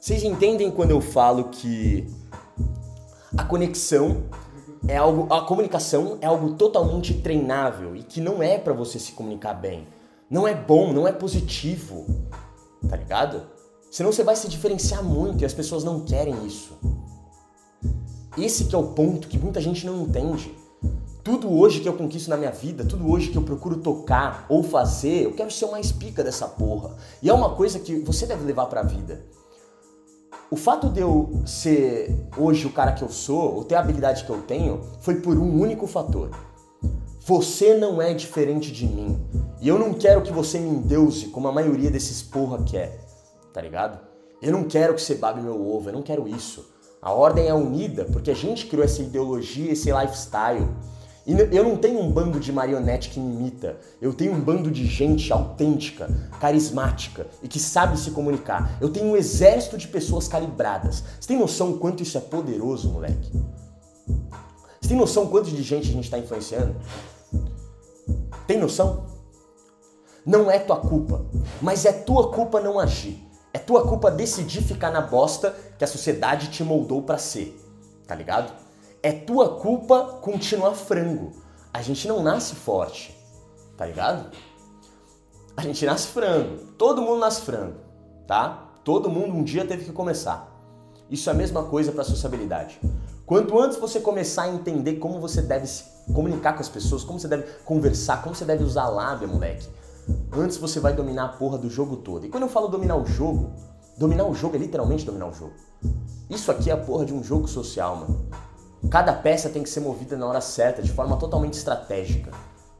Vocês entendem quando eu falo que a conexão é algo, a comunicação é algo totalmente treinável e que não é para você se comunicar bem. Não é bom, não é positivo. Tá ligado? Senão você vai se diferenciar muito e as pessoas não querem isso. Esse que é o ponto que muita gente não entende. Tudo hoje que eu conquisto na minha vida, tudo hoje que eu procuro tocar ou fazer, eu quero ser o mais pica dessa porra. E é uma coisa que você deve levar pra vida. O fato de eu ser hoje o cara que eu sou, ou ter a habilidade que eu tenho, foi por um único fator. Você não é diferente de mim. E eu não quero que você me endeuse como a maioria desses porra quer. Tá ligado? Eu não quero que você babe meu ovo, eu não quero isso. A ordem é unida porque a gente criou essa ideologia, esse lifestyle. E eu não tenho um bando de marionete que imita. Eu tenho um bando de gente autêntica, carismática e que sabe se comunicar. Eu tenho um exército de pessoas calibradas. Você tem noção quanto isso é poderoso, moleque? Você tem noção quanto de gente a gente está influenciando? Tem noção? Não é tua culpa, mas é tua culpa não agir. É tua culpa decidir ficar na bosta que a sociedade te moldou para ser. Tá ligado? É tua culpa continuar frango. A gente não nasce forte, tá ligado? A gente nasce frango. Todo mundo nasce frango, tá? Todo mundo um dia teve que começar. Isso é a mesma coisa para sociabilidade. Quanto antes você começar a entender como você deve se comunicar com as pessoas, como você deve conversar, como você deve usar a lábia, moleque, antes você vai dominar a porra do jogo todo. E quando eu falo dominar o jogo, dominar o jogo é literalmente dominar o jogo. Isso aqui é a porra de um jogo social, mano. Cada peça tem que ser movida na hora certa, de forma totalmente estratégica.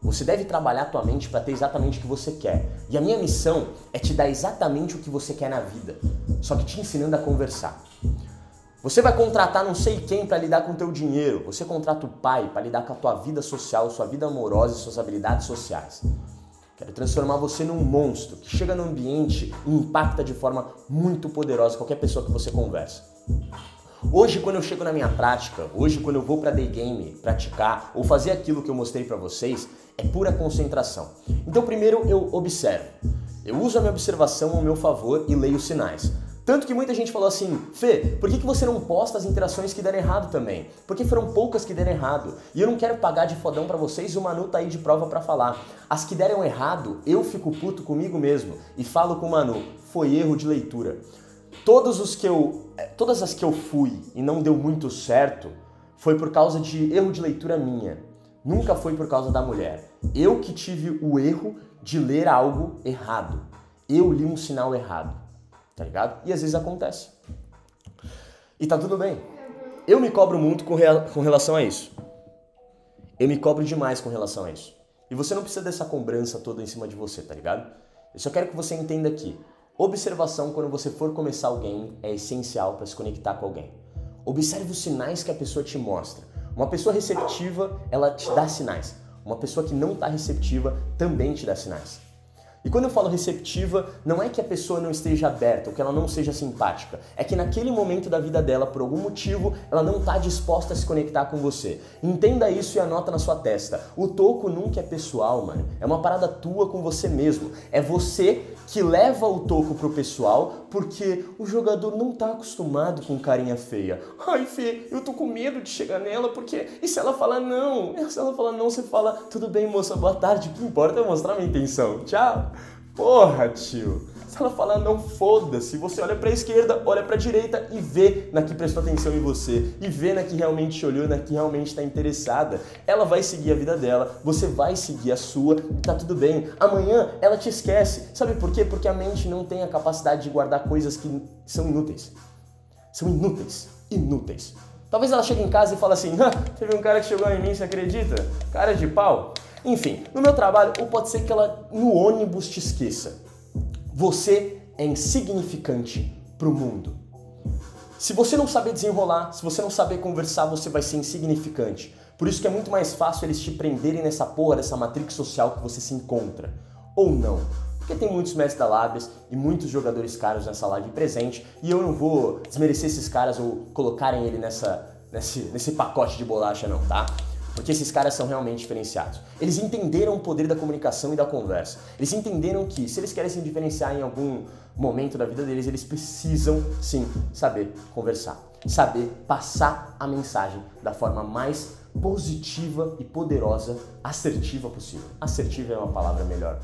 Você deve trabalhar a tua mente para ter exatamente o que você quer. E a minha missão é te dar exatamente o que você quer na vida, só que te ensinando a conversar. Você vai contratar não sei quem para lidar com o teu dinheiro. Você contrata o pai para lidar com a tua vida social, sua vida amorosa e suas habilidades sociais. Quero transformar você num monstro que chega no ambiente e impacta de forma muito poderosa qualquer pessoa que você conversa. Hoje, quando eu chego na minha prática, hoje, quando eu vou para day game praticar ou fazer aquilo que eu mostrei para vocês, é pura concentração. Então, primeiro eu observo. Eu uso a minha observação ao meu favor e leio os sinais. Tanto que muita gente falou assim, Fê, por que, que você não posta as interações que deram errado também? Porque foram poucas que deram errado. E eu não quero pagar de fodão para vocês o Manu tá aí de prova para falar. As que deram errado, eu fico puto comigo mesmo e falo com o Manu, foi erro de leitura. Todos os que eu, eh, todas as que eu fui e não deu muito certo foi por causa de erro de leitura minha. Nunca foi por causa da mulher. Eu que tive o erro de ler algo errado. Eu li um sinal errado. Tá ligado? E às vezes acontece. E tá tudo bem. Eu me cobro muito com, com relação a isso. Eu me cobro demais com relação a isso. E você não precisa dessa cobrança toda em cima de você, tá ligado? Eu só quero que você entenda aqui. Observação quando você for começar alguém é essencial para se conectar com alguém. Observe os sinais que a pessoa te mostra. Uma pessoa receptiva, ela te dá sinais. Uma pessoa que não está receptiva também te dá sinais. E quando eu falo receptiva, não é que a pessoa não esteja aberta ou que ela não seja simpática. É que naquele momento da vida dela, por algum motivo, ela não está disposta a se conectar com você. Entenda isso e anota na sua testa. O toco nunca é pessoal, mano. É uma parada tua com você mesmo. É você que leva o toco pro pessoal porque o jogador não tá acostumado com carinha feia. Ai, Fê, eu tô com medo de chegar nela porque. E se ela falar não? E se ela falar não, você fala, tudo bem, moça, boa tarde, o que importa é mostrar minha intenção. Tchau. Porra, tio. Se ela falar não, foda-se. Você olha pra esquerda, olha pra direita e vê na que prestou atenção em você. E vê na que realmente te olhou, na que realmente tá interessada. Ela vai seguir a vida dela, você vai seguir a sua e tá tudo bem. Amanhã ela te esquece. Sabe por quê? Porque a mente não tem a capacidade de guardar coisas que são inúteis. São inúteis. Inúteis. Talvez ela chegue em casa e fale assim: ah, teve um cara que chegou em mim, você acredita? Cara de pau. Enfim, no meu trabalho, ou pode ser que ela no ônibus te esqueça. Você é insignificante para o mundo. Se você não saber desenrolar, se você não saber conversar, você vai ser insignificante. Por isso que é muito mais fácil eles te prenderem nessa porra, dessa matrix social que você se encontra. Ou não. Porque tem muitos mestres da Lábias e muitos jogadores caros nessa live presente e eu não vou desmerecer esses caras ou colocarem ele nessa, nesse, nesse pacote de bolacha não, tá? Porque esses caras são realmente diferenciados. Eles entenderam o poder da comunicação e da conversa. Eles entenderam que se eles querem se diferenciar em algum momento da vida deles, eles precisam sim saber conversar, saber passar a mensagem da forma mais positiva e poderosa, assertiva possível. Assertiva é uma palavra melhor.